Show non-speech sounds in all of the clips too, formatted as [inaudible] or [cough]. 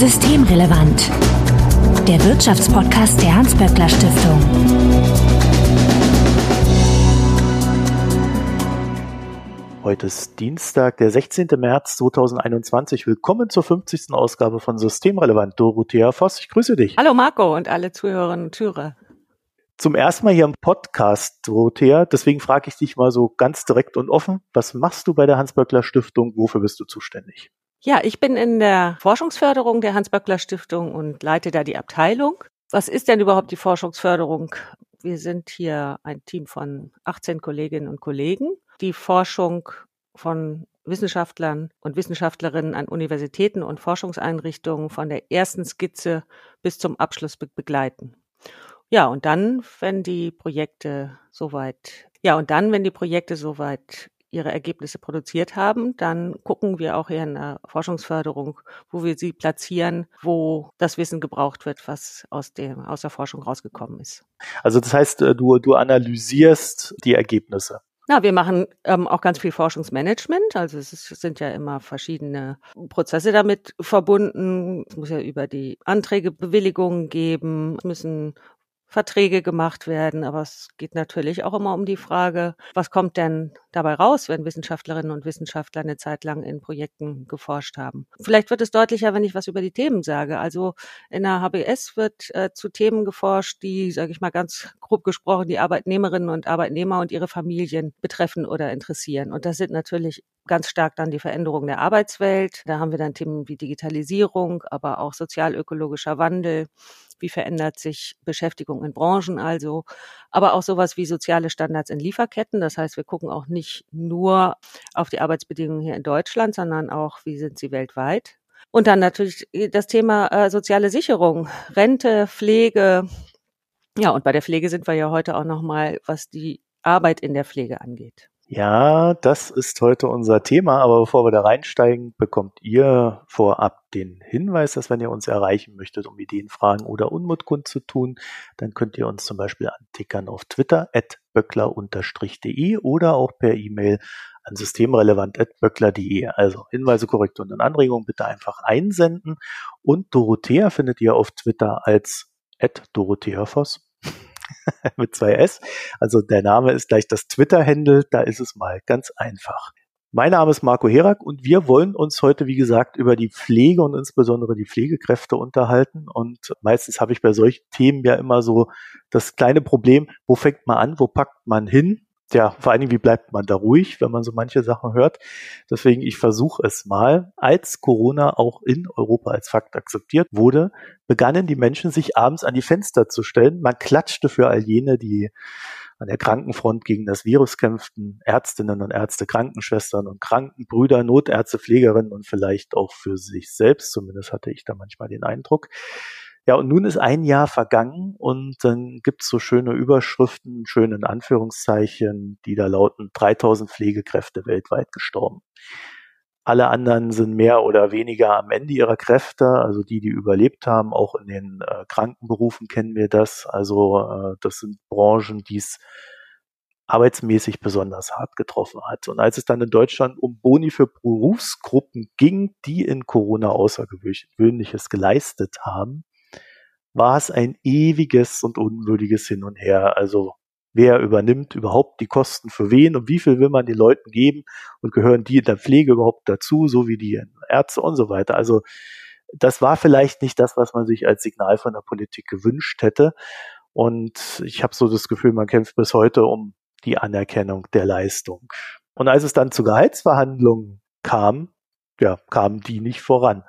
Systemrelevant. Der Wirtschaftspodcast der Hans-Böckler Stiftung. Heute ist Dienstag, der 16. März 2021. Willkommen zur 50. Ausgabe von Systemrelevant. Dorothea Voss, ich grüße dich. Hallo Marco und alle Zuhörerinnen und Zuhörer. Zum ersten Mal hier im Podcast, Dorothea. Deswegen frage ich dich mal so ganz direkt und offen. Was machst du bei der Hans-Böckler Stiftung? Wofür bist du zuständig? Ja, ich bin in der Forschungsförderung der Hans-Böckler Stiftung und leite da die Abteilung. Was ist denn überhaupt die Forschungsförderung? Wir sind hier ein Team von 18 Kolleginnen und Kollegen, die Forschung von Wissenschaftlern und Wissenschaftlerinnen an Universitäten und Forschungseinrichtungen von der ersten Skizze bis zum Abschluss be begleiten. Ja, und dann, wenn die Projekte soweit, ja, und dann, wenn die Projekte soweit ihre Ergebnisse produziert haben, dann gucken wir auch hier in der Forschungsförderung, wo wir sie platzieren, wo das Wissen gebraucht wird, was aus dem, aus der Forschung rausgekommen ist. Also das heißt, äh, du, du analysierst die Ergebnisse. Na, wir machen ähm, auch ganz viel Forschungsmanagement. Also es, ist, es sind ja immer verschiedene Prozesse damit verbunden. Es muss ja über die Anträge Bewilligungen geben, es müssen Verträge gemacht werden. Aber es geht natürlich auch immer um die Frage, was kommt denn dabei raus, wenn Wissenschaftlerinnen und Wissenschaftler eine Zeit lang in Projekten geforscht haben. Vielleicht wird es deutlicher, wenn ich was über die Themen sage. Also in der HBS wird äh, zu Themen geforscht, die, sage ich mal ganz grob gesprochen, die Arbeitnehmerinnen und Arbeitnehmer und ihre Familien betreffen oder interessieren. Und das sind natürlich ganz stark dann die Veränderung der Arbeitswelt. Da haben wir dann Themen wie Digitalisierung, aber auch sozialökologischer Wandel, wie verändert sich Beschäftigung in Branchen also, aber auch sowas wie soziale Standards in Lieferketten. Das heißt, wir gucken auch nicht nur auf die Arbeitsbedingungen hier in Deutschland, sondern auch, wie sind sie weltweit. Und dann natürlich das Thema äh, soziale Sicherung, Rente, Pflege. Ja, und bei der Pflege sind wir ja heute auch nochmal, was die Arbeit in der Pflege angeht. Ja, das ist heute unser Thema, aber bevor wir da reinsteigen, bekommt ihr vorab den Hinweis, dass wenn ihr uns erreichen möchtet, um Ideen, Fragen oder Unmut kundzutun, dann könnt ihr uns zum Beispiel antickern auf Twitter at böckler-de oder auch per E-Mail an systemrelevant.böckler.de. Also Hinweise, Korrekturen und Anregungen bitte einfach einsenden. Und Dorothea findet ihr auf Twitter als at Dorothea Voss. [laughs] mit zwei S. Also der Name ist gleich das Twitter-Handle, da ist es mal ganz einfach. Mein Name ist Marco Herak und wir wollen uns heute, wie gesagt, über die Pflege und insbesondere die Pflegekräfte unterhalten. Und meistens habe ich bei solchen Themen ja immer so das kleine Problem, wo fängt man an, wo packt man hin? Ja, vor allen Dingen, wie bleibt man da ruhig, wenn man so manche Sachen hört. Deswegen, ich versuche es mal. Als Corona auch in Europa als Fakt akzeptiert wurde, begannen die Menschen sich abends an die Fenster zu stellen. Man klatschte für all jene, die an der Krankenfront gegen das Virus kämpften, Ärztinnen und Ärzte, Krankenschwestern und Krankenbrüder, Notärzte, Pflegerinnen und vielleicht auch für sich selbst, zumindest hatte ich da manchmal den Eindruck. Ja, und nun ist ein Jahr vergangen und dann gibt's so schöne Überschriften, schöne Anführungszeichen, die da lauten 3000 Pflegekräfte weltweit gestorben. Alle anderen sind mehr oder weniger am Ende ihrer Kräfte, also die, die überlebt haben, auch in den äh, Krankenberufen kennen wir das. Also äh, das sind Branchen, die es arbeitsmäßig besonders hart getroffen hat. Und als es dann in Deutschland um Boni für Berufsgruppen ging, die in Corona Außergewöhnliches geleistet haben, war es ein ewiges und unwürdiges Hin und Her. Also wer übernimmt überhaupt die Kosten für wen und wie viel will man den Leuten geben und gehören die in der Pflege überhaupt dazu, so wie die Ärzte und so weiter. Also das war vielleicht nicht das, was man sich als Signal von der Politik gewünscht hätte. Und ich habe so das Gefühl, man kämpft bis heute um die Anerkennung der Leistung. Und als es dann zu Gehaltsverhandlungen kam, ja, kamen die nicht voran.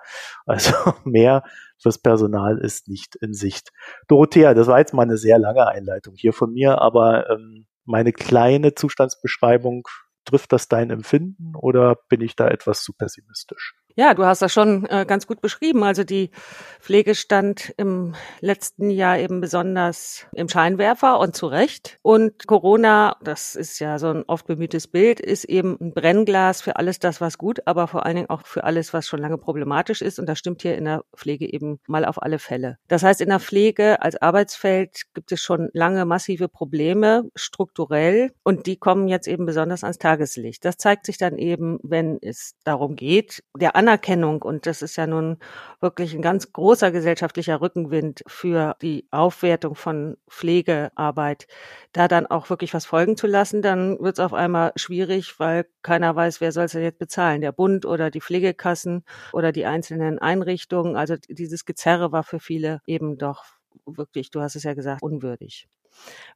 Also [laughs] mehr fürs Personal ist nicht in Sicht. Dorothea, das war jetzt mal eine sehr lange Einleitung hier von mir, aber ähm, meine kleine Zustandsbeschreibung, trifft das dein Empfinden oder bin ich da etwas zu pessimistisch? Ja, du hast das schon äh, ganz gut beschrieben. Also die Pflege stand im letzten Jahr eben besonders im Scheinwerfer und zu Recht. Und Corona, das ist ja so ein oft bemühtes Bild, ist eben ein Brennglas für alles das, was gut, aber vor allen Dingen auch für alles, was schon lange problematisch ist. Und das stimmt hier in der Pflege eben mal auf alle Fälle. Das heißt, in der Pflege als Arbeitsfeld gibt es schon lange massive Probleme strukturell und die kommen jetzt eben besonders ans Tageslicht. Das zeigt sich dann eben, wenn es darum geht, der Anerkennung. Und das ist ja nun wirklich ein ganz großer gesellschaftlicher Rückenwind für die Aufwertung von Pflegearbeit, da dann auch wirklich was folgen zu lassen, dann wird es auf einmal schwierig, weil keiner weiß, wer soll es denn jetzt bezahlen, der Bund oder die Pflegekassen oder die einzelnen Einrichtungen. Also dieses Gezerre war für viele eben doch wirklich, du hast es ja gesagt, unwürdig.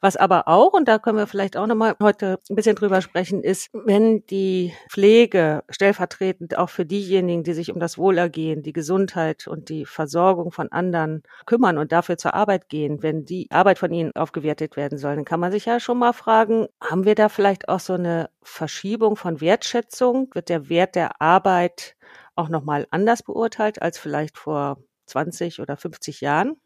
Was aber auch, und da können wir vielleicht auch nochmal heute ein bisschen drüber sprechen, ist, wenn die Pflege stellvertretend auch für diejenigen, die sich um das Wohlergehen, die Gesundheit und die Versorgung von anderen kümmern und dafür zur Arbeit gehen, wenn die Arbeit von ihnen aufgewertet werden soll, dann kann man sich ja schon mal fragen, haben wir da vielleicht auch so eine Verschiebung von Wertschätzung? Wird der Wert der Arbeit auch nochmal anders beurteilt als vielleicht vor 20 oder 50 Jahren?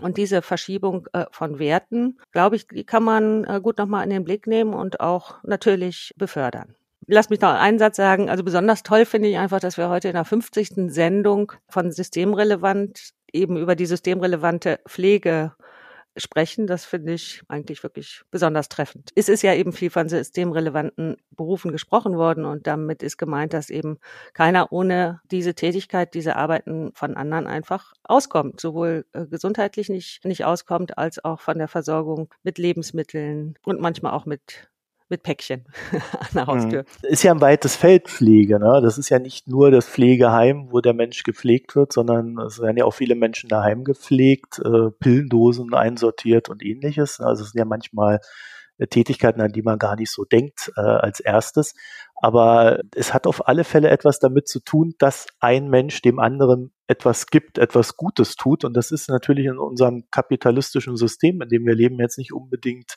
Und diese Verschiebung äh, von Werten, glaube ich, die kann man äh, gut nochmal in den Blick nehmen und auch natürlich befördern. Lass mich noch einen Satz sagen. Also besonders toll finde ich einfach, dass wir heute in der 50. Sendung von Systemrelevant eben über die systemrelevante Pflege sprechen. Das finde ich eigentlich wirklich besonders treffend. Es ist ja eben viel von systemrelevanten Berufen gesprochen worden und damit ist gemeint, dass eben keiner ohne diese Tätigkeit, diese Arbeiten von anderen einfach auskommt, sowohl äh, gesundheitlich nicht, nicht auskommt, als auch von der Versorgung mit Lebensmitteln und manchmal auch mit mit Päckchen [laughs] an der mhm. Haustür. Ist ja ein weites Feld Pflege. Ne? Das ist ja nicht nur das Pflegeheim, wo der Mensch gepflegt wird, sondern es werden ja auch viele Menschen daheim gepflegt, äh, Pillendosen einsortiert und ähnliches. Also es sind ja manchmal äh, Tätigkeiten, an die man gar nicht so denkt äh, als erstes. Aber es hat auf alle Fälle etwas damit zu tun, dass ein Mensch dem anderen etwas gibt, etwas Gutes tut. Und das ist natürlich in unserem kapitalistischen System, in dem wir leben, jetzt nicht unbedingt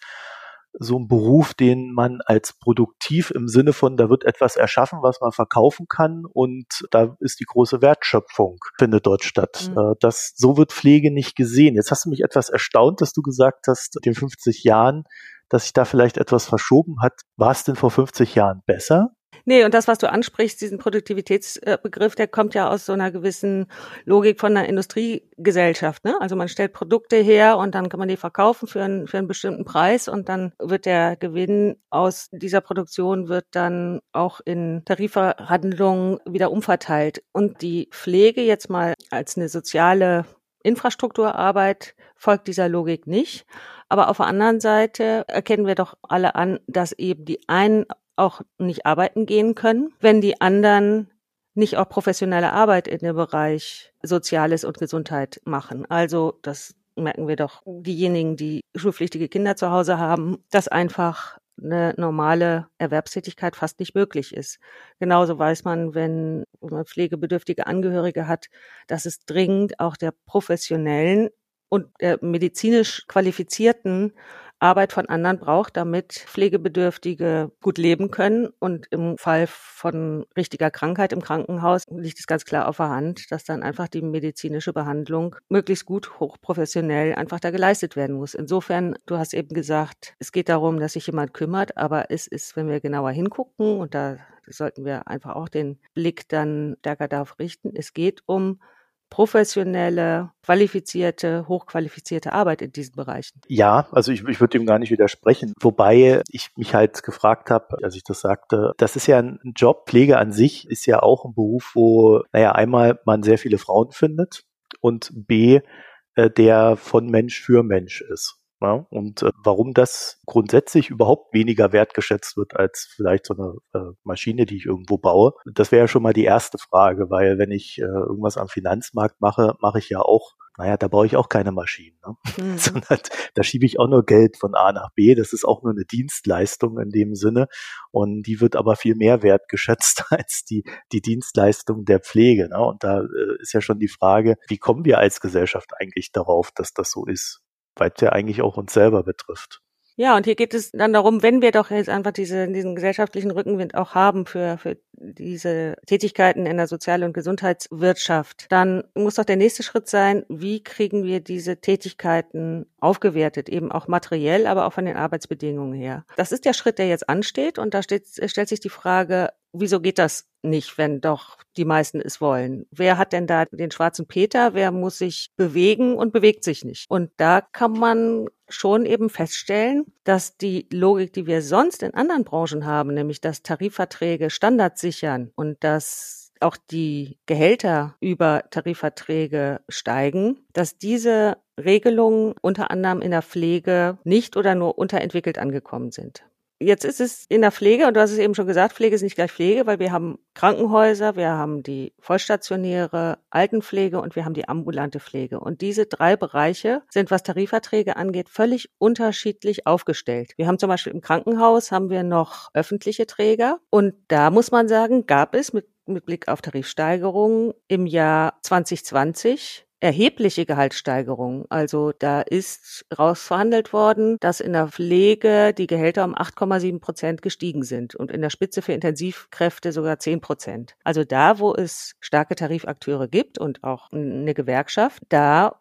so ein Beruf, den man als produktiv im Sinne von, da wird etwas erschaffen, was man verkaufen kann und da ist die große Wertschöpfung, findet dort statt. Mhm. Äh, das, so wird Pflege nicht gesehen. Jetzt hast du mich etwas erstaunt, dass du gesagt hast, in den 50 Jahren, dass sich da vielleicht etwas verschoben hat. War es denn vor 50 Jahren besser? Nee, und das, was du ansprichst, diesen Produktivitätsbegriff, der kommt ja aus so einer gewissen Logik von einer Industriegesellschaft. Ne? Also man stellt Produkte her und dann kann man die verkaufen für einen, für einen bestimmten Preis und dann wird der Gewinn aus dieser Produktion wird dann auch in Tarifverhandlungen wieder umverteilt. Und die Pflege jetzt mal als eine soziale Infrastrukturarbeit folgt dieser Logik nicht. Aber auf der anderen Seite erkennen wir doch alle an, dass eben die einen auch nicht arbeiten gehen können, wenn die anderen nicht auch professionelle Arbeit in dem Bereich Soziales und Gesundheit machen. Also das merken wir doch diejenigen, die schulpflichtige Kinder zu Hause haben, dass einfach eine normale Erwerbstätigkeit fast nicht möglich ist. Genauso weiß man, wenn man pflegebedürftige Angehörige hat, dass es dringend auch der professionellen und der medizinisch qualifizierten Arbeit von anderen braucht, damit Pflegebedürftige gut leben können. Und im Fall von richtiger Krankheit im Krankenhaus liegt es ganz klar auf der Hand, dass dann einfach die medizinische Behandlung möglichst gut, hochprofessionell einfach da geleistet werden muss. Insofern, du hast eben gesagt, es geht darum, dass sich jemand kümmert, aber es ist, wenn wir genauer hingucken, und da sollten wir einfach auch den Blick dann stärker darauf richten, es geht um professionelle, qualifizierte, hochqualifizierte Arbeit in diesen Bereichen. Ja, also ich, ich würde dem gar nicht widersprechen. Wobei ich mich halt gefragt habe, als ich das sagte, das ist ja ein Job, Pflege an sich ist ja auch ein Beruf, wo, naja, einmal man sehr viele Frauen findet und B, äh, der von Mensch für Mensch ist. Ja, und äh, warum das grundsätzlich überhaupt weniger wertgeschätzt wird als vielleicht so eine äh, Maschine, die ich irgendwo baue, das wäre ja schon mal die erste Frage, weil wenn ich äh, irgendwas am Finanzmarkt mache, mache ich ja auch, naja, da baue ich auch keine Maschinen, ne? [laughs] Mhm. sondern da schiebe ich auch nur Geld von A nach B. Das ist auch nur eine Dienstleistung in dem Sinne und die wird aber viel mehr wertgeschätzt [laughs] als die, die Dienstleistung der Pflege. Ne? Und da äh, ist ja schon die Frage, wie kommen wir als Gesellschaft eigentlich darauf, dass das so ist? Es ja eigentlich auch uns selber betrifft. Ja, und hier geht es dann darum, wenn wir doch jetzt einfach diese, diesen gesellschaftlichen Rückenwind auch haben für, für diese Tätigkeiten in der Sozial- und Gesundheitswirtschaft, dann muss doch der nächste Schritt sein, wie kriegen wir diese Tätigkeiten aufgewertet, eben auch materiell, aber auch von den Arbeitsbedingungen her. Das ist der Schritt, der jetzt ansteht und da steht, stellt sich die Frage, wieso geht das nicht, wenn doch die meisten es wollen? Wer hat denn da den schwarzen Peter? Wer muss sich bewegen und bewegt sich nicht? Und da kann man schon eben feststellen, dass die Logik, die wir sonst in anderen Branchen haben, nämlich dass Tarifverträge Standards sichern und dass auch die Gehälter über Tarifverträge steigen, dass diese Regelungen unter anderem in der Pflege nicht oder nur unterentwickelt angekommen sind. Jetzt ist es in der Pflege, und du hast es eben schon gesagt, Pflege ist nicht gleich Pflege, weil wir haben Krankenhäuser, wir haben die vollstationäre Altenpflege und wir haben die ambulante Pflege. Und diese drei Bereiche sind, was Tarifverträge angeht, völlig unterschiedlich aufgestellt. Wir haben zum Beispiel im Krankenhaus haben wir noch öffentliche Träger und da muss man sagen, gab es mit mit Blick auf Tarifsteigerungen im Jahr 2020 erhebliche Gehaltssteigerungen. Also da ist rausverhandelt worden, dass in der Pflege die Gehälter um 8,7 Prozent gestiegen sind und in der Spitze für Intensivkräfte sogar 10 Prozent. Also da, wo es starke Tarifakteure gibt und auch eine Gewerkschaft, da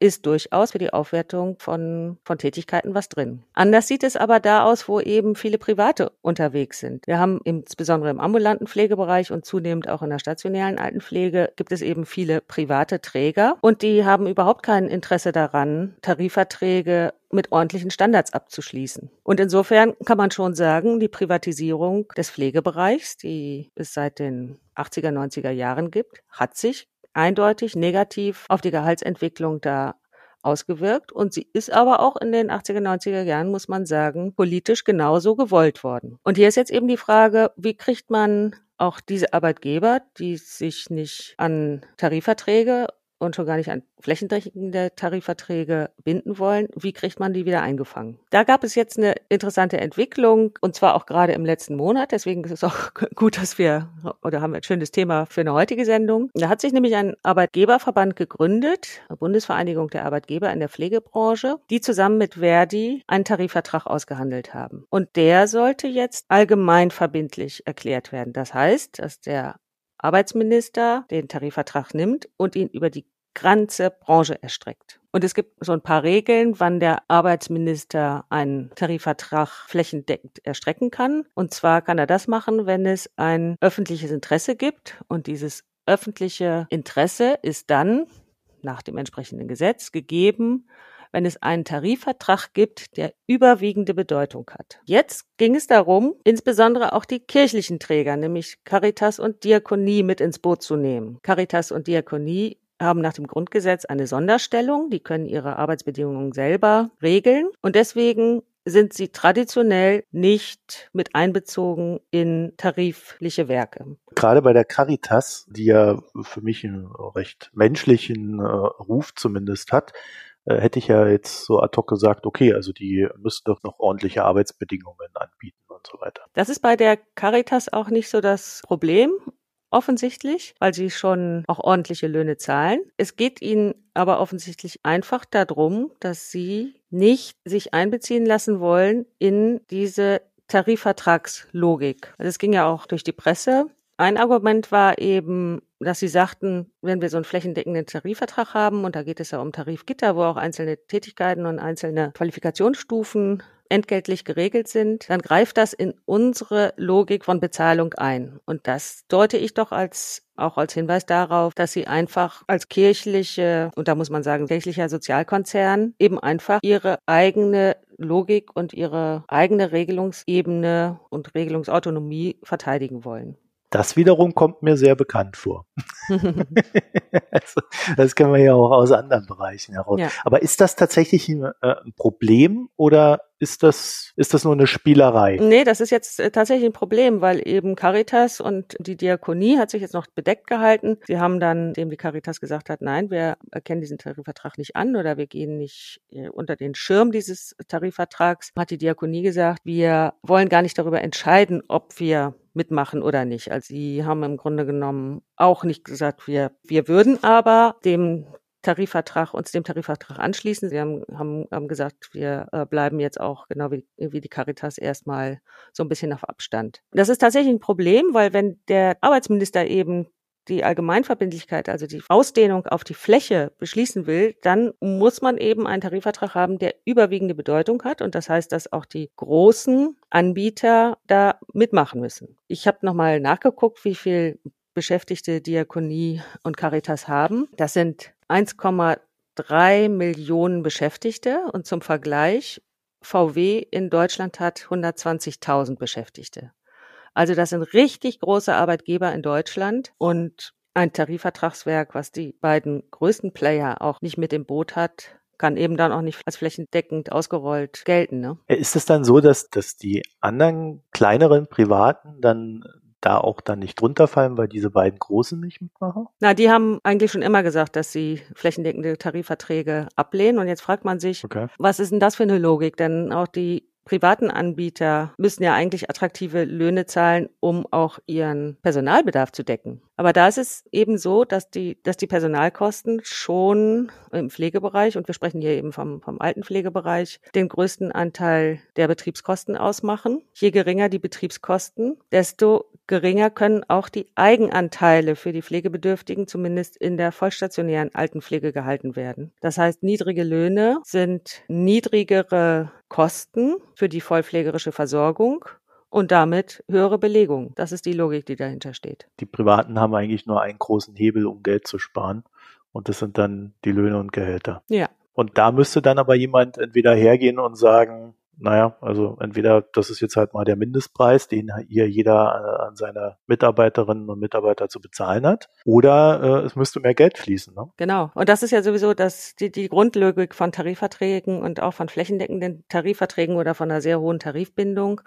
ist durchaus für die Aufwertung von, von Tätigkeiten was drin. Anders sieht es aber da aus, wo eben viele Private unterwegs sind. Wir haben insbesondere im ambulanten Pflegebereich und zunehmend auch in der stationären Altenpflege gibt es eben viele private Träger und die haben überhaupt kein Interesse daran, Tarifverträge mit ordentlichen Standards abzuschließen. Und insofern kann man schon sagen, die Privatisierung des Pflegebereichs, die es seit den 80er, 90er Jahren gibt, hat sich eindeutig negativ auf die Gehaltsentwicklung da ausgewirkt. Und sie ist aber auch in den 80er, 90er Jahren, muss man sagen, politisch genauso gewollt worden. Und hier ist jetzt eben die Frage, wie kriegt man auch diese Arbeitgeber, die sich nicht an Tarifverträge und schon gar nicht an flächendeckende Tarifverträge binden wollen. Wie kriegt man die wieder eingefangen? Da gab es jetzt eine interessante Entwicklung und zwar auch gerade im letzten Monat. Deswegen ist es auch [laughs] gut, dass wir oder haben wir ein schönes Thema für eine heutige Sendung. Da hat sich nämlich ein Arbeitgeberverband gegründet, Bundesvereinigung der Arbeitgeber in der Pflegebranche, die zusammen mit Verdi einen Tarifvertrag ausgehandelt haben. Und der sollte jetzt allgemein verbindlich erklärt werden. Das heißt, dass der Arbeitsminister den Tarifvertrag nimmt und ihn über die ganze Branche erstreckt. Und es gibt so ein paar Regeln, wann der Arbeitsminister einen Tarifvertrag flächendeckend erstrecken kann. Und zwar kann er das machen, wenn es ein öffentliches Interesse gibt. Und dieses öffentliche Interesse ist dann nach dem entsprechenden Gesetz gegeben, wenn es einen Tarifvertrag gibt, der überwiegende Bedeutung hat. Jetzt ging es darum, insbesondere auch die kirchlichen Träger, nämlich Caritas und Diakonie mit ins Boot zu nehmen. Caritas und Diakonie haben nach dem Grundgesetz eine Sonderstellung, die können ihre Arbeitsbedingungen selber regeln und deswegen sind sie traditionell nicht mit einbezogen in tarifliche Werke. Gerade bei der Caritas, die ja für mich einen recht menschlichen äh, Ruf zumindest hat, hätte ich ja jetzt so ad hoc gesagt, okay, also die müssen doch noch ordentliche Arbeitsbedingungen anbieten und so weiter. Das ist bei der Caritas auch nicht so das Problem offensichtlich, weil sie schon auch ordentliche Löhne zahlen. Es geht ihnen aber offensichtlich einfach darum, dass sie nicht sich einbeziehen lassen wollen in diese Tarifvertragslogik. Also es ging ja auch durch die Presse. Ein Argument war eben, dass sie sagten, wenn wir so einen flächendeckenden Tarifvertrag haben, und da geht es ja um Tarifgitter, wo auch einzelne Tätigkeiten und einzelne Qualifikationsstufen entgeltlich geregelt sind, dann greift das in unsere Logik von Bezahlung ein. Und das deute ich doch als auch als Hinweis darauf, dass sie einfach als kirchliche, und da muss man sagen, kirchlicher Sozialkonzern eben einfach ihre eigene Logik und ihre eigene Regelungsebene und Regelungsautonomie verteidigen wollen. Das wiederum kommt mir sehr bekannt vor. [laughs] [laughs] also, das kennen wir ja auch aus anderen Bereichen heraus. Ja. Aber ist das tatsächlich ein, äh, ein, Problem oder ist das, ist das nur eine Spielerei? Nee, das ist jetzt äh, tatsächlich ein Problem, weil eben Caritas und die Diakonie hat sich jetzt noch bedeckt gehalten. Sie haben dann, dem die Caritas gesagt hat, nein, wir erkennen diesen Tarifvertrag nicht an oder wir gehen nicht äh, unter den Schirm dieses Tarifvertrags, hat die Diakonie gesagt, wir wollen gar nicht darüber entscheiden, ob wir mitmachen oder nicht. Also sie haben im Grunde genommen auch nicht gesagt, wir, wir würden aber dem Tarifvertrag, uns dem Tarifvertrag anschließen. Sie haben, haben, haben gesagt, wir äh, bleiben jetzt auch genau wie, wie die Caritas erstmal so ein bisschen auf Abstand. Das ist tatsächlich ein Problem, weil wenn der Arbeitsminister eben die Allgemeinverbindlichkeit, also die Ausdehnung auf die Fläche beschließen will, dann muss man eben einen Tarifvertrag haben, der überwiegende Bedeutung hat. Und das heißt, dass auch die großen Anbieter da mitmachen müssen. Ich habe nochmal nachgeguckt, wie viel Beschäftigte Diakonie und Caritas haben. Das sind 1,3 Millionen Beschäftigte und zum Vergleich VW in Deutschland hat 120.000 Beschäftigte. Also das sind richtig große Arbeitgeber in Deutschland und ein Tarifvertragswerk, was die beiden größten Player auch nicht mit im Boot hat, kann eben dann auch nicht als flächendeckend ausgerollt gelten. Ne? Ist es dann so, dass, dass die anderen kleineren Privaten dann da auch dann nicht drunter fallen, weil diese beiden Großen nicht mitmachen? Na, die haben eigentlich schon immer gesagt, dass sie flächendeckende Tarifverträge ablehnen. Und jetzt fragt man sich, okay. was ist denn das für eine Logik? Denn auch die privaten Anbieter müssen ja eigentlich attraktive Löhne zahlen, um auch ihren Personalbedarf zu decken. Aber da ist es eben so, dass die, dass die Personalkosten schon im Pflegebereich, und wir sprechen hier eben vom, vom alten Pflegebereich, den größten Anteil der Betriebskosten ausmachen. Je geringer die Betriebskosten, desto geringer können auch die Eigenanteile für die Pflegebedürftigen zumindest in der vollstationären Altenpflege gehalten werden. Das heißt, niedrige Löhne sind niedrigere Kosten für die vollpflegerische Versorgung und damit höhere Belegung. Das ist die Logik, die dahinter steht. Die Privaten haben eigentlich nur einen großen Hebel, um Geld zu sparen. Und das sind dann die Löhne und Gehälter. Ja. Und da müsste dann aber jemand entweder hergehen und sagen, naja, also entweder das ist jetzt halt mal der Mindestpreis, den hier jeder äh, an seine Mitarbeiterinnen und Mitarbeiter zu bezahlen hat, oder äh, es müsste mehr Geld fließen. Ne? Genau. Und das ist ja sowieso das, die, die Grundlogik von Tarifverträgen und auch von flächendeckenden Tarifverträgen oder von einer sehr hohen Tarifbindung,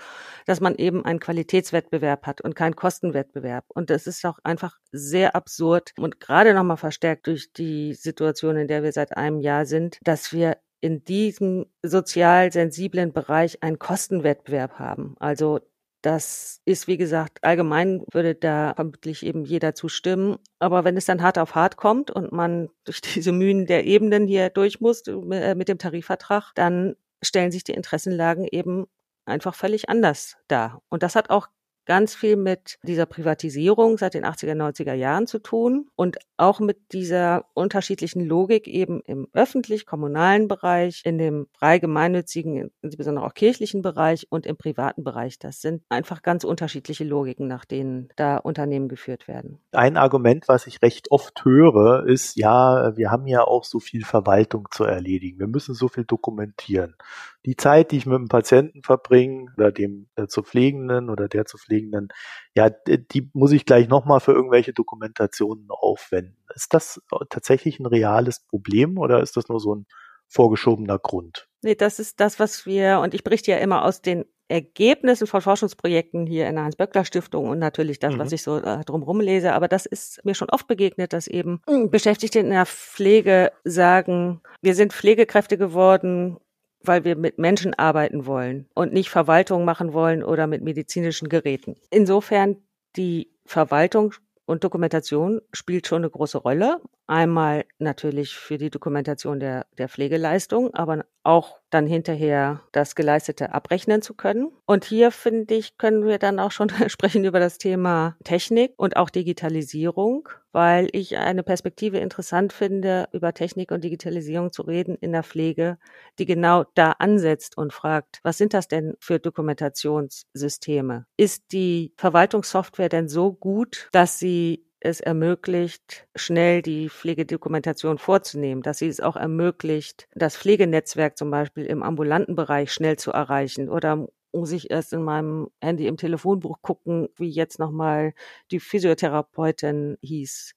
dass man eben einen Qualitätswettbewerb hat und keinen Kostenwettbewerb. Und das ist auch einfach sehr absurd und gerade nochmal verstärkt durch die Situation, in der wir seit einem Jahr sind, dass wir in diesem sozial sensiblen Bereich einen Kostenwettbewerb haben. Also das ist, wie gesagt, allgemein würde da vermutlich eben jeder zustimmen. Aber wenn es dann hart auf hart kommt und man durch [laughs] diese Mühen der Ebenen hier durch muss äh, mit dem Tarifvertrag, dann stellen sich die Interessenlagen eben einfach völlig anders dar. Und das hat auch ganz viel mit dieser Privatisierung seit den 80er, 90er Jahren zu tun und auch mit dieser unterschiedlichen Logik eben im öffentlich-kommunalen Bereich, in dem frei gemeinnützigen, insbesondere auch kirchlichen Bereich und im privaten Bereich. Das sind einfach ganz unterschiedliche Logiken, nach denen da Unternehmen geführt werden. Ein Argument, was ich recht oft höre, ist, ja, wir haben ja auch so viel Verwaltung zu erledigen. Wir müssen so viel dokumentieren die Zeit, die ich mit dem Patienten verbringe oder dem äh, zu Pflegenden oder der zu Pflegenden, ja, die muss ich gleich nochmal für irgendwelche Dokumentationen aufwenden. Ist das tatsächlich ein reales Problem oder ist das nur so ein vorgeschobener Grund? Nee, das ist das, was wir, und ich berichte ja immer aus den Ergebnissen von Forschungsprojekten hier in der Hans-Böckler-Stiftung und natürlich das, mhm. was ich so äh, drumherum lese. Aber das ist mir schon oft begegnet, dass eben Beschäftigte in der Pflege sagen, wir sind Pflegekräfte geworden, weil wir mit Menschen arbeiten wollen und nicht Verwaltung machen wollen oder mit medizinischen Geräten. Insofern die Verwaltung und Dokumentation spielt schon eine große Rolle. Einmal natürlich für die Dokumentation der, der Pflegeleistung, aber auch dann hinterher das Geleistete abrechnen zu können. Und hier finde ich, können wir dann auch schon [laughs] sprechen über das Thema Technik und auch Digitalisierung, weil ich eine Perspektive interessant finde, über Technik und Digitalisierung zu reden in der Pflege, die genau da ansetzt und fragt, was sind das denn für Dokumentationssysteme? Ist die Verwaltungssoftware denn so gut, dass sie es ermöglicht, schnell die Pflegedokumentation vorzunehmen, dass sie es auch ermöglicht, das Pflegenetzwerk zum Beispiel im ambulanten Bereich schnell zu erreichen oder muss ich erst in meinem Handy im Telefonbuch gucken, wie jetzt nochmal die Physiotherapeutin hieß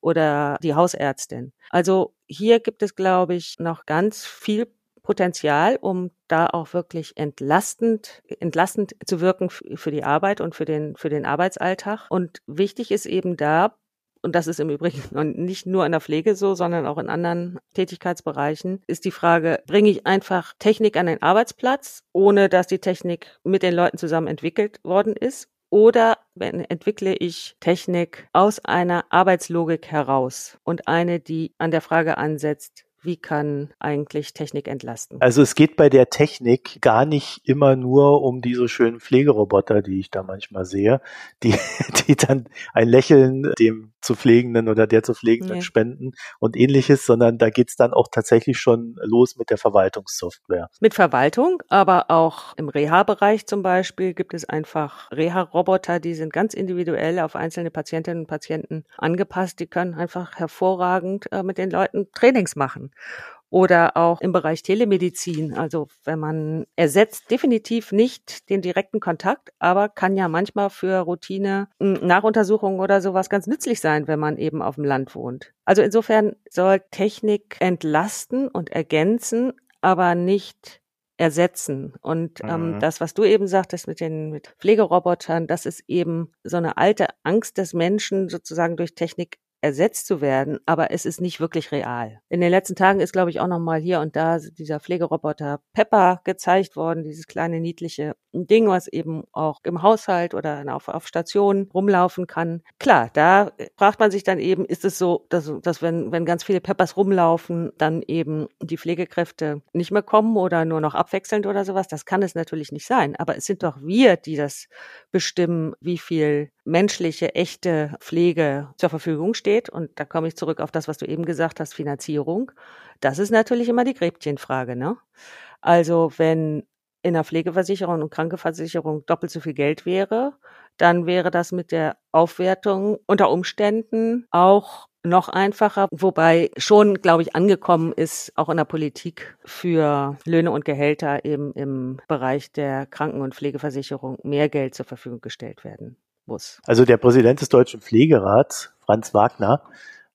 oder die Hausärztin. Also hier gibt es, glaube ich, noch ganz viel Potenzial, um da auch wirklich entlastend, entlastend zu wirken für die Arbeit und für den, für den Arbeitsalltag. Und wichtig ist eben da, und das ist im Übrigen [laughs] nicht nur in der Pflege so, sondern auch in anderen Tätigkeitsbereichen, ist die Frage, bringe ich einfach Technik an den Arbeitsplatz, ohne dass die Technik mit den Leuten zusammen entwickelt worden ist? Oder entwickle ich Technik aus einer Arbeitslogik heraus und eine, die an der Frage ansetzt, wie kann eigentlich Technik entlasten? Also es geht bei der Technik gar nicht immer nur um diese schönen Pflegeroboter, die ich da manchmal sehe, [laughs] die, die dann ein Lächeln dem zu Pflegenden oder der zu Pflegenden nee. spenden und ähnliches, sondern da geht's dann auch tatsächlich schon los mit der Verwaltungssoftware. Mit Verwaltung, aber auch im Reha-Bereich zum Beispiel gibt es einfach Reha-Roboter, die sind ganz individuell auf einzelne Patientinnen und Patienten angepasst. Die können einfach hervorragend äh, mit den Leuten Trainings machen. Oder auch im Bereich Telemedizin. Also wenn man ersetzt definitiv nicht den direkten Kontakt, aber kann ja manchmal für Routine hm, Nachuntersuchungen oder sowas ganz nützlich sein, wenn man eben auf dem Land wohnt. Also insofern soll Technik entlasten und ergänzen, aber nicht ersetzen. Und ähm, mhm. das, was du eben sagtest mit den mit Pflegerobotern, das ist eben so eine alte Angst des Menschen, sozusagen durch Technik ersetzt zu werden, aber es ist nicht wirklich real. In den letzten Tagen ist, glaube ich, auch noch mal hier und da dieser Pflegeroboter Pepper gezeigt worden, dieses kleine niedliche Ding, was eben auch im Haushalt oder auf, auf Stationen rumlaufen kann. Klar, da fragt man sich dann eben, ist es so, dass, dass wenn, wenn ganz viele Peppers rumlaufen, dann eben die Pflegekräfte nicht mehr kommen oder nur noch abwechselnd oder sowas? Das kann es natürlich nicht sein. Aber es sind doch wir, die das bestimmen, wie viel menschliche, echte Pflege zur Verfügung steht. Und da komme ich zurück auf das, was du eben gesagt hast, Finanzierung. Das ist natürlich immer die Gretchenfrage. Ne? Also wenn in der Pflegeversicherung und Krankenversicherung doppelt so viel Geld wäre, dann wäre das mit der Aufwertung unter Umständen auch noch einfacher, wobei schon, glaube ich, angekommen ist, auch in der Politik für Löhne und Gehälter eben im Bereich der Kranken- und Pflegeversicherung mehr Geld zur Verfügung gestellt werden muss. Also der Präsident des Deutschen Pflegerats, Franz Wagner,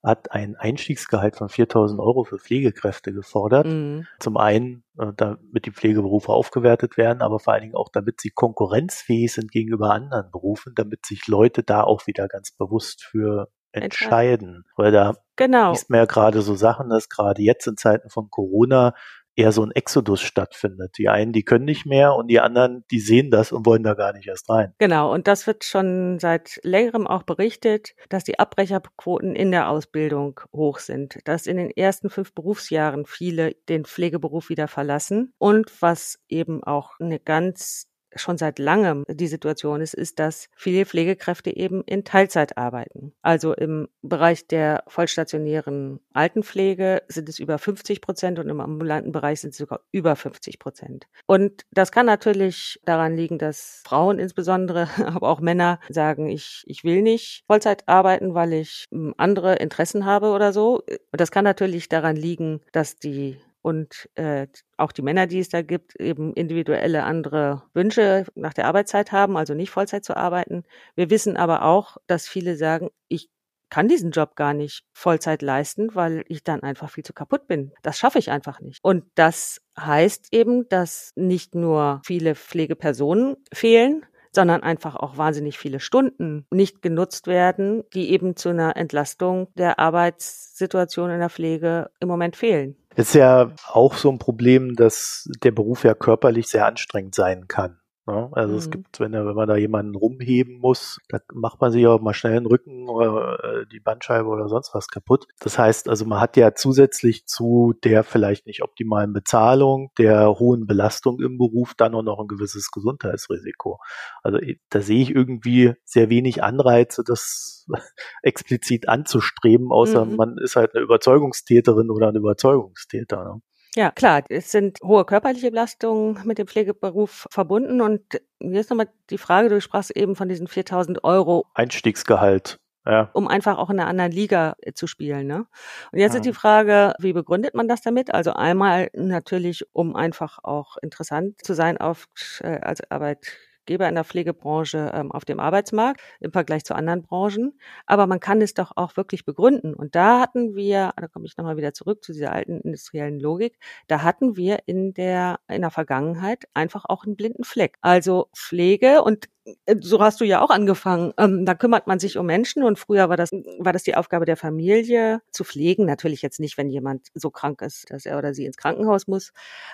hat ein Einstiegsgehalt von 4000 Euro für Pflegekräfte gefordert. Mhm. Zum einen, äh, damit die Pflegeberufe aufgewertet werden, aber vor allen Dingen auch, damit sie konkurrenzfähig sind gegenüber anderen Berufen, damit sich Leute da auch wieder ganz bewusst für entscheiden. Weil da genau. liest man ja gerade so Sachen, dass gerade jetzt in Zeiten von Corona eher so ein Exodus stattfindet. Die einen, die können nicht mehr und die anderen, die sehen das und wollen da gar nicht erst rein. Genau, und das wird schon seit längerem auch berichtet, dass die Abbrecherquoten in der Ausbildung hoch sind, dass in den ersten fünf Berufsjahren viele den Pflegeberuf wieder verlassen und was eben auch eine ganz schon seit langem die Situation ist, ist, dass viele Pflegekräfte eben in Teilzeit arbeiten. Also im Bereich der vollstationären Altenpflege sind es über 50 Prozent und im ambulanten Bereich sind es sogar über 50 Prozent. Und das kann natürlich daran liegen, dass Frauen insbesondere, [laughs] aber auch Männer sagen, ich, ich will nicht Vollzeit arbeiten, weil ich hm, andere Interessen habe oder so. Und das kann natürlich daran liegen, dass die und äh, auch die Männer, die es da gibt, eben individuelle andere Wünsche nach der Arbeitszeit haben, also nicht Vollzeit zu arbeiten. Wir wissen aber auch, dass viele sagen, ich kann diesen Job gar nicht Vollzeit leisten, weil ich dann einfach viel zu kaputt bin. Das schaffe ich einfach nicht. Und das heißt eben, dass nicht nur viele Pflegepersonen fehlen, sondern einfach auch wahnsinnig viele Stunden nicht genutzt werden, die eben zu einer Entlastung der Arbeitssituation in der Pflege im Moment fehlen. Ist ja auch so ein Problem, dass der Beruf ja körperlich sehr anstrengend sein kann. Ja, also mhm. es gibt, wenn, wenn man da jemanden rumheben muss, da macht man sich auch mal schnell den Rücken oder äh, die Bandscheibe oder sonst was kaputt. Das heißt, also man hat ja zusätzlich zu der vielleicht nicht optimalen Bezahlung, der hohen Belastung im Beruf dann auch noch ein gewisses Gesundheitsrisiko. Also da sehe ich irgendwie sehr wenig Anreize, das [laughs] explizit anzustreben, außer mhm. man ist halt eine Überzeugungstäterin oder ein Überzeugungstäter. Ne? Ja, klar, es sind hohe körperliche Belastungen mit dem Pflegeberuf verbunden. Und jetzt nochmal die Frage, du sprachst eben von diesen 4000 Euro. Einstiegsgehalt. Ja. Um einfach auch in einer anderen Liga äh, zu spielen. Ne? Und jetzt ja. ist die Frage, wie begründet man das damit? Also einmal natürlich, um einfach auch interessant zu sein auf, äh, als Arbeit Arbeitgeber in der Pflegebranche ähm, auf dem Arbeitsmarkt im Vergleich zu anderen Branchen. Aber man kann es doch auch wirklich begründen. Und da hatten wir, da komme ich nochmal wieder zurück zu dieser alten industriellen Logik, da hatten wir in der, in der Vergangenheit einfach auch einen blinden Fleck. Also Pflege und äh, so hast du ja auch angefangen. Ähm, da kümmert man sich um Menschen und früher war das, war das die Aufgabe der Familie zu pflegen. Natürlich jetzt nicht, wenn jemand so krank ist, dass er oder sie ins Krankenhaus muss.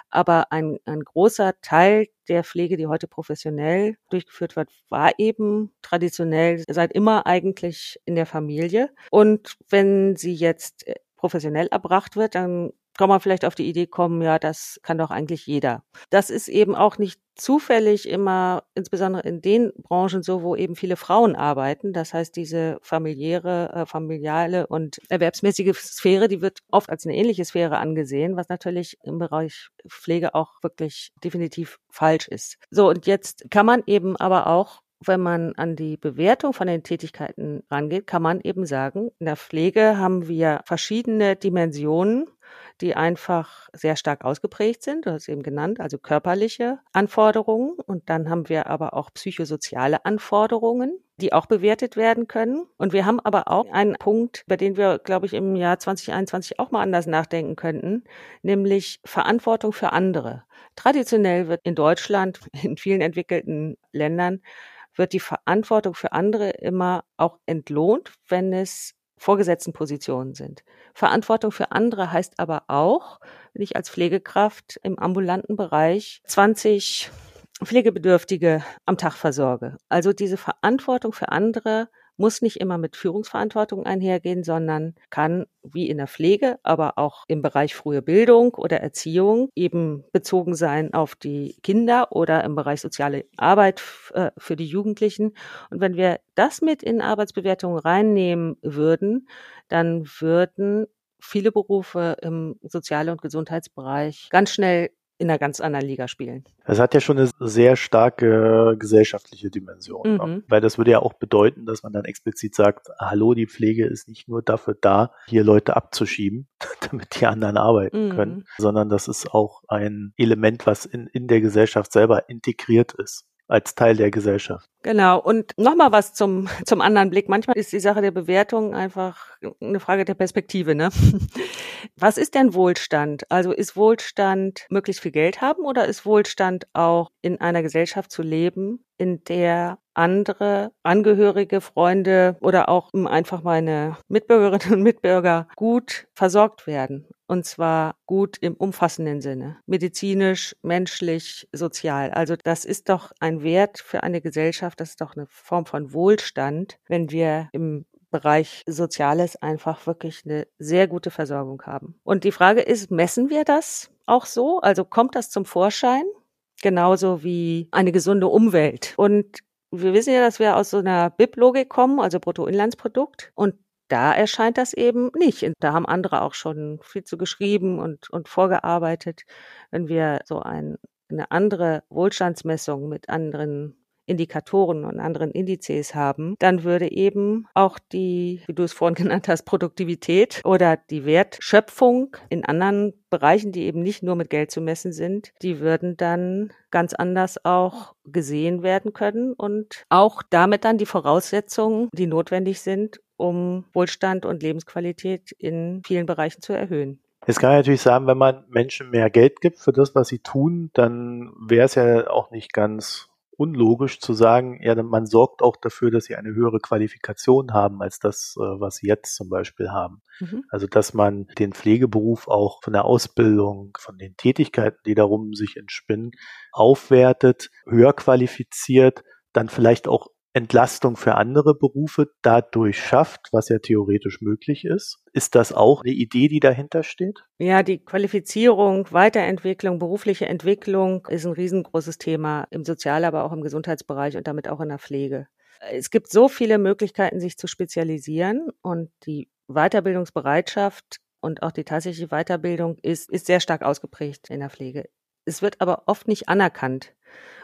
Aber ein, ein großer Teil der Pflege, die heute professionell durchgeführt wird, war eben traditionell seit immer eigentlich in der Familie. Und wenn sie jetzt äh, professionell erbracht wird, dann kann man vielleicht auf die Idee kommen, ja, das kann doch eigentlich jeder. Das ist eben auch nicht zufällig immer, insbesondere in den Branchen so, wo eben viele Frauen arbeiten. Das heißt, diese familiäre, äh, familiale und erwerbsmäßige Sphäre, die wird oft als eine ähnliche Sphäre angesehen, was natürlich im Bereich Pflege auch wirklich definitiv falsch ist. So, und jetzt kann man eben aber auch wenn man an die Bewertung von den Tätigkeiten rangeht, kann man eben sagen, in der Pflege haben wir verschiedene Dimensionen, die einfach sehr stark ausgeprägt sind. Du hast eben genannt, also körperliche Anforderungen. Und dann haben wir aber auch psychosoziale Anforderungen, die auch bewertet werden können. Und wir haben aber auch einen Punkt, bei dem wir, glaube ich, im Jahr 2021 auch mal anders nachdenken könnten, nämlich Verantwortung für andere. Traditionell wird in Deutschland, [laughs] in vielen entwickelten Ländern, wird die Verantwortung für andere immer auch entlohnt, wenn es vorgesetzten Positionen sind. Verantwortung für andere heißt aber auch, wenn ich als Pflegekraft im ambulanten Bereich 20 Pflegebedürftige am Tag versorge. Also diese Verantwortung für andere muss nicht immer mit Führungsverantwortung einhergehen, sondern kann wie in der Pflege, aber auch im Bereich frühe Bildung oder Erziehung eben bezogen sein auf die Kinder oder im Bereich soziale Arbeit äh, für die Jugendlichen. Und wenn wir das mit in Arbeitsbewertungen reinnehmen würden, dann würden viele Berufe im Sozial- und Gesundheitsbereich ganz schnell in einer ganz anderen Liga spielen. Es hat ja schon eine sehr starke gesellschaftliche Dimension, ne? mhm. weil das würde ja auch bedeuten, dass man dann explizit sagt, hallo, die Pflege ist nicht nur dafür da, hier Leute abzuschieben, [laughs] damit die anderen arbeiten mhm. können, sondern das ist auch ein Element, was in, in der Gesellschaft selber integriert ist als Teil der Gesellschaft. Genau. Und nochmal was zum, zum anderen Blick. Manchmal ist die Sache der Bewertung einfach eine Frage der Perspektive, ne? [laughs] Was ist denn Wohlstand? Also ist Wohlstand möglichst viel Geld haben oder ist Wohlstand auch in einer Gesellschaft zu leben, in der andere Angehörige, Freunde oder auch einfach meine Mitbürgerinnen und Mitbürger gut versorgt werden. Und zwar gut im umfassenden Sinne. Medizinisch, menschlich, sozial. Also das ist doch ein Wert für eine Gesellschaft. Das ist doch eine Form von Wohlstand, wenn wir im Bereich Soziales einfach wirklich eine sehr gute Versorgung haben. Und die Frage ist, messen wir das auch so? Also kommt das zum Vorschein? Genauso wie eine gesunde Umwelt. Und wir wissen ja, dass wir aus so einer BIP-Logik kommen, also Bruttoinlandsprodukt. Und da erscheint das eben nicht. Und da haben andere auch schon viel zu geschrieben und, und vorgearbeitet. Wenn wir so ein, eine andere Wohlstandsmessung mit anderen Indikatoren und anderen Indizes haben, dann würde eben auch die, wie du es vorhin [laughs] genannt hast, Produktivität oder die Wertschöpfung in anderen Bereichen, die eben nicht nur mit Geld zu messen sind, die würden dann ganz anders auch gesehen werden können und auch damit dann die Voraussetzungen, die notwendig sind, um Wohlstand und Lebensqualität in vielen Bereichen zu erhöhen. Jetzt kann ich natürlich sagen, wenn man Menschen mehr Geld gibt für das, was sie tun, dann wäre es ja auch nicht ganz unlogisch zu sagen, ja, man sorgt auch dafür, dass sie eine höhere Qualifikation haben als das, äh, was sie jetzt zum Beispiel haben. Mhm. Also, dass man den Pflegeberuf auch von der Ausbildung, von den Tätigkeiten, die darum sich entspinnen, aufwertet, höher qualifiziert, dann vielleicht auch Entlastung für andere Berufe dadurch schafft, was ja theoretisch möglich ist. Ist das auch eine Idee, die dahinter steht? Ja, die Qualifizierung, Weiterentwicklung, berufliche Entwicklung ist ein riesengroßes Thema im Sozial-, aber auch im Gesundheitsbereich und damit auch in der Pflege. Es gibt so viele Möglichkeiten, sich zu spezialisieren und die Weiterbildungsbereitschaft und auch die tatsächliche Weiterbildung ist, ist sehr stark ausgeprägt in der Pflege. Es wird aber oft nicht anerkannt.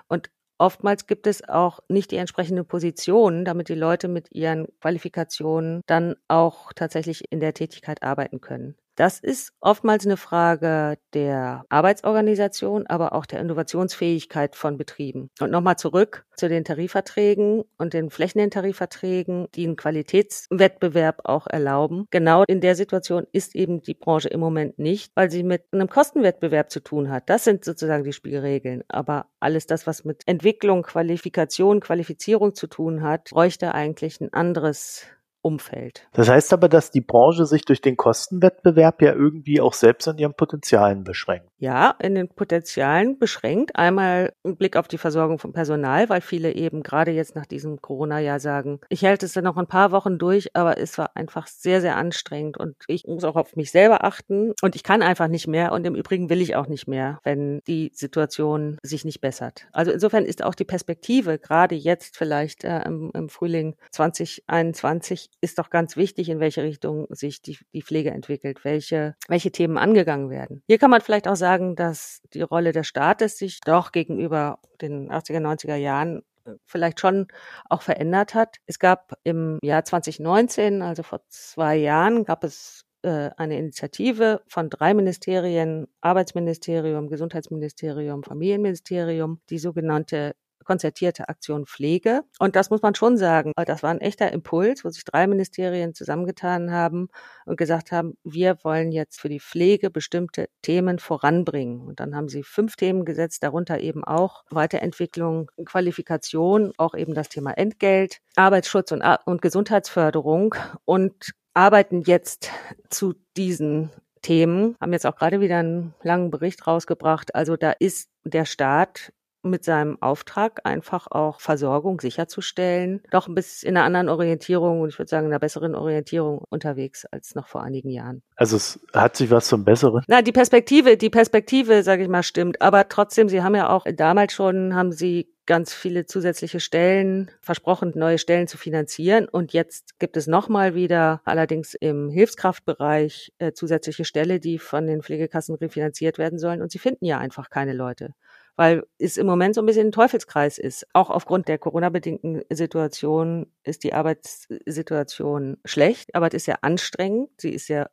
Und Oftmals gibt es auch nicht die entsprechende Position, damit die Leute mit ihren Qualifikationen dann auch tatsächlich in der Tätigkeit arbeiten können. Das ist oftmals eine Frage der Arbeitsorganisation, aber auch der Innovationsfähigkeit von Betrieben. Und nochmal zurück zu den Tarifverträgen und den flächenden Tarifverträgen, die einen Qualitätswettbewerb auch erlauben. Genau in der Situation ist eben die Branche im Moment nicht, weil sie mit einem Kostenwettbewerb zu tun hat. Das sind sozusagen die Spielregeln. Aber alles das, was mit Entwicklung, Qualifikation, Qualifizierung zu tun hat, bräuchte eigentlich ein anderes Umfeld. Das heißt aber, dass die Branche sich durch den Kostenwettbewerb ja irgendwie auch selbst an ihren Potenzialen beschränkt. Ja, in den Potenzialen beschränkt. Einmal ein Blick auf die Versorgung von Personal, weil viele eben gerade jetzt nach diesem Corona-Jahr sagen, ich halte es dann noch ein paar Wochen durch, aber es war einfach sehr, sehr anstrengend und ich muss auch auf mich selber achten und ich kann einfach nicht mehr und im Übrigen will ich auch nicht mehr, wenn die Situation sich nicht bessert. Also insofern ist auch die Perspektive gerade jetzt vielleicht äh, im, im Frühling 2021 ist doch ganz wichtig, in welche Richtung sich die, die Pflege entwickelt, welche, welche Themen angegangen werden. Hier kann man vielleicht auch sagen, dass die Rolle des Staates sich doch gegenüber den 80er, 90er Jahren äh, vielleicht schon auch verändert hat. Es gab im Jahr 2019, also vor zwei Jahren, gab es äh, eine Initiative von drei Ministerien, Arbeitsministerium, Gesundheitsministerium, Familienministerium, die sogenannte konzertierte Aktion Pflege. Und das muss man schon sagen, das war ein echter Impuls, wo sich drei Ministerien zusammengetan haben und gesagt haben, wir wollen jetzt für die Pflege bestimmte Themen voranbringen. Und dann haben sie fünf Themen gesetzt, darunter eben auch Weiterentwicklung, Qualifikation, auch eben das Thema Entgelt, Arbeitsschutz und, und Gesundheitsförderung und arbeiten jetzt zu diesen Themen, haben jetzt auch gerade wieder einen langen Bericht rausgebracht. Also da ist der Staat mit seinem Auftrag einfach auch Versorgung sicherzustellen, doch ein bisschen in einer anderen Orientierung und ich würde sagen in einer besseren Orientierung unterwegs als noch vor einigen Jahren. Also es hat sich was zum Besseren? Na, die Perspektive, die Perspektive, sage ich mal, stimmt. Aber trotzdem, Sie haben ja auch damals schon, haben Sie ganz viele zusätzliche Stellen versprochen, neue Stellen zu finanzieren. Und jetzt gibt es nochmal wieder, allerdings im Hilfskraftbereich, äh, zusätzliche Stelle, die von den Pflegekassen refinanziert werden sollen. Und sie finden ja einfach keine Leute weil es im Moment so ein bisschen ein Teufelskreis ist. Auch aufgrund der Corona-bedingten Situation ist die Arbeitssituation schlecht. Arbeit ist ja anstrengend. Sie ist ja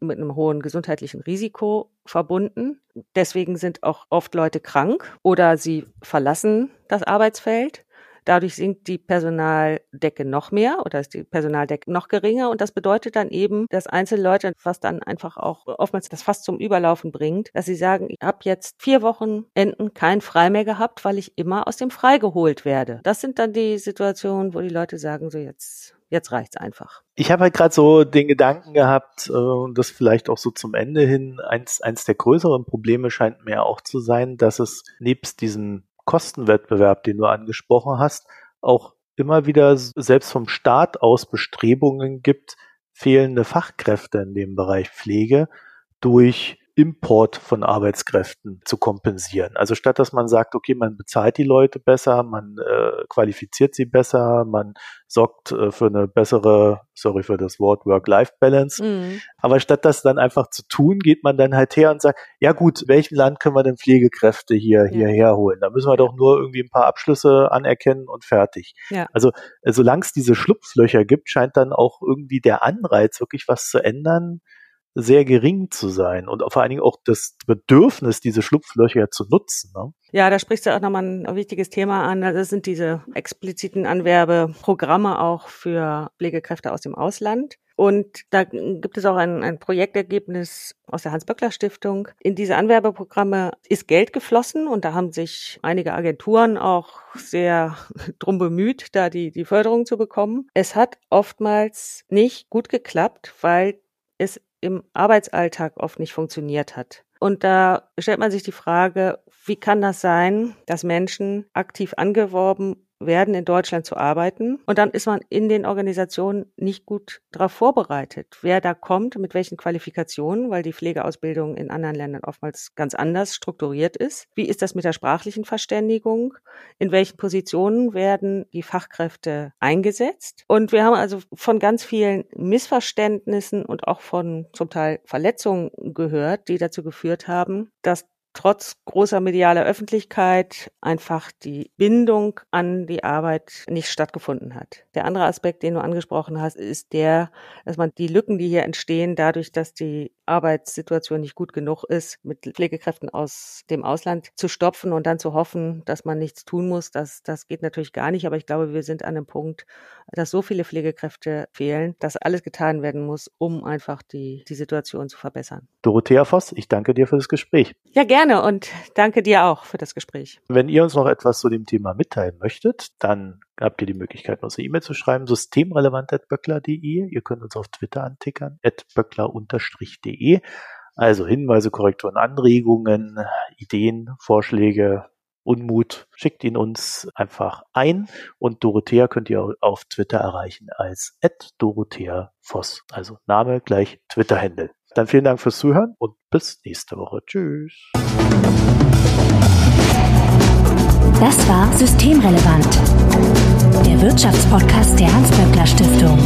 mit einem hohen gesundheitlichen Risiko verbunden. Deswegen sind auch oft Leute krank oder sie verlassen das Arbeitsfeld. Dadurch sinkt die Personaldecke noch mehr oder ist die Personaldecke noch geringer. Und das bedeutet dann eben, dass einzelne Leute, was dann einfach auch oftmals das fast zum Überlaufen bringt, dass sie sagen, ich habe jetzt vier Wochenenden kein Frei mehr gehabt, weil ich immer aus dem Frei geholt werde. Das sind dann die Situationen, wo die Leute sagen, so jetzt jetzt reicht's einfach. Ich habe halt gerade so den Gedanken gehabt, äh, und das vielleicht auch so zum Ende hin, eins, eins der größeren Probleme scheint mir auch zu sein, dass es nebst diesem Kostenwettbewerb, den du angesprochen hast, auch immer wieder selbst vom Staat aus Bestrebungen gibt, fehlende Fachkräfte in dem Bereich Pflege durch Import von Arbeitskräften zu kompensieren. Also statt dass man sagt, okay, man bezahlt die Leute besser, man äh, qualifiziert sie besser, man sorgt äh, für eine bessere, sorry für das Wort, Work-Life-Balance. Mhm. Aber statt das dann einfach zu tun, geht man dann halt her und sagt, ja gut, welchem Land können wir denn Pflegekräfte hier ja. hierher holen? Da müssen wir doch nur irgendwie ein paar Abschlüsse anerkennen und fertig. Ja. Also solange es diese Schlupflöcher gibt, scheint dann auch irgendwie der Anreiz, wirklich was zu ändern, sehr gering zu sein und vor allen Dingen auch das Bedürfnis, diese Schlupflöcher zu nutzen. Ne? Ja, da sprichst du auch nochmal ein wichtiges Thema an. Das sind diese expliziten Anwerbeprogramme auch für Pflegekräfte aus dem Ausland. Und da gibt es auch ein, ein Projektergebnis aus der Hans-Böckler-Stiftung. In diese Anwerbeprogramme ist Geld geflossen und da haben sich einige Agenturen auch sehr [laughs] drum bemüht, da die, die Förderung zu bekommen. Es hat oftmals nicht gut geklappt, weil es im Arbeitsalltag oft nicht funktioniert hat. Und da stellt man sich die Frage, wie kann das sein, dass Menschen aktiv angeworben werden, in Deutschland zu arbeiten. Und dann ist man in den Organisationen nicht gut darauf vorbereitet, wer da kommt, mit welchen Qualifikationen, weil die Pflegeausbildung in anderen Ländern oftmals ganz anders strukturiert ist. Wie ist das mit der sprachlichen Verständigung? In welchen Positionen werden die Fachkräfte eingesetzt? Und wir haben also von ganz vielen Missverständnissen und auch von zum Teil Verletzungen gehört, die dazu geführt haben, dass trotz großer medialer Öffentlichkeit einfach die Bindung an die Arbeit nicht stattgefunden hat. Der andere Aspekt, den du angesprochen hast, ist der, dass man die Lücken, die hier entstehen, dadurch, dass die Arbeitssituation nicht gut genug ist, mit Pflegekräften aus dem Ausland zu stopfen und dann zu hoffen, dass man nichts tun muss, das, das geht natürlich gar nicht. Aber ich glaube, wir sind an einem Punkt, dass so viele Pflegekräfte fehlen, dass alles getan werden muss, um einfach die, die Situation zu verbessern. Dorothea Voss, ich danke dir für das Gespräch. Ja, gerne und danke dir auch für das Gespräch. Wenn ihr uns noch etwas zu dem Thema mitteilen möchtet, dann habt ihr die Möglichkeit, uns eine E-Mail zu schreiben, systemrelevant.böckler.de. Ihr könnt uns auf Twitter antickern, böckler-de. Also Hinweise, Korrekturen, Anregungen, Ideen, Vorschläge, Unmut, schickt ihn uns einfach ein und Dorothea könnt ihr auf Twitter erreichen als Dorothea Voss. Also Name gleich Twitter-Händel. Dann vielen Dank fürs Zuhören und bis nächste Woche. Tschüss. Das war Systemrelevant, der Wirtschaftspodcast der Hans-Böckler Stiftung.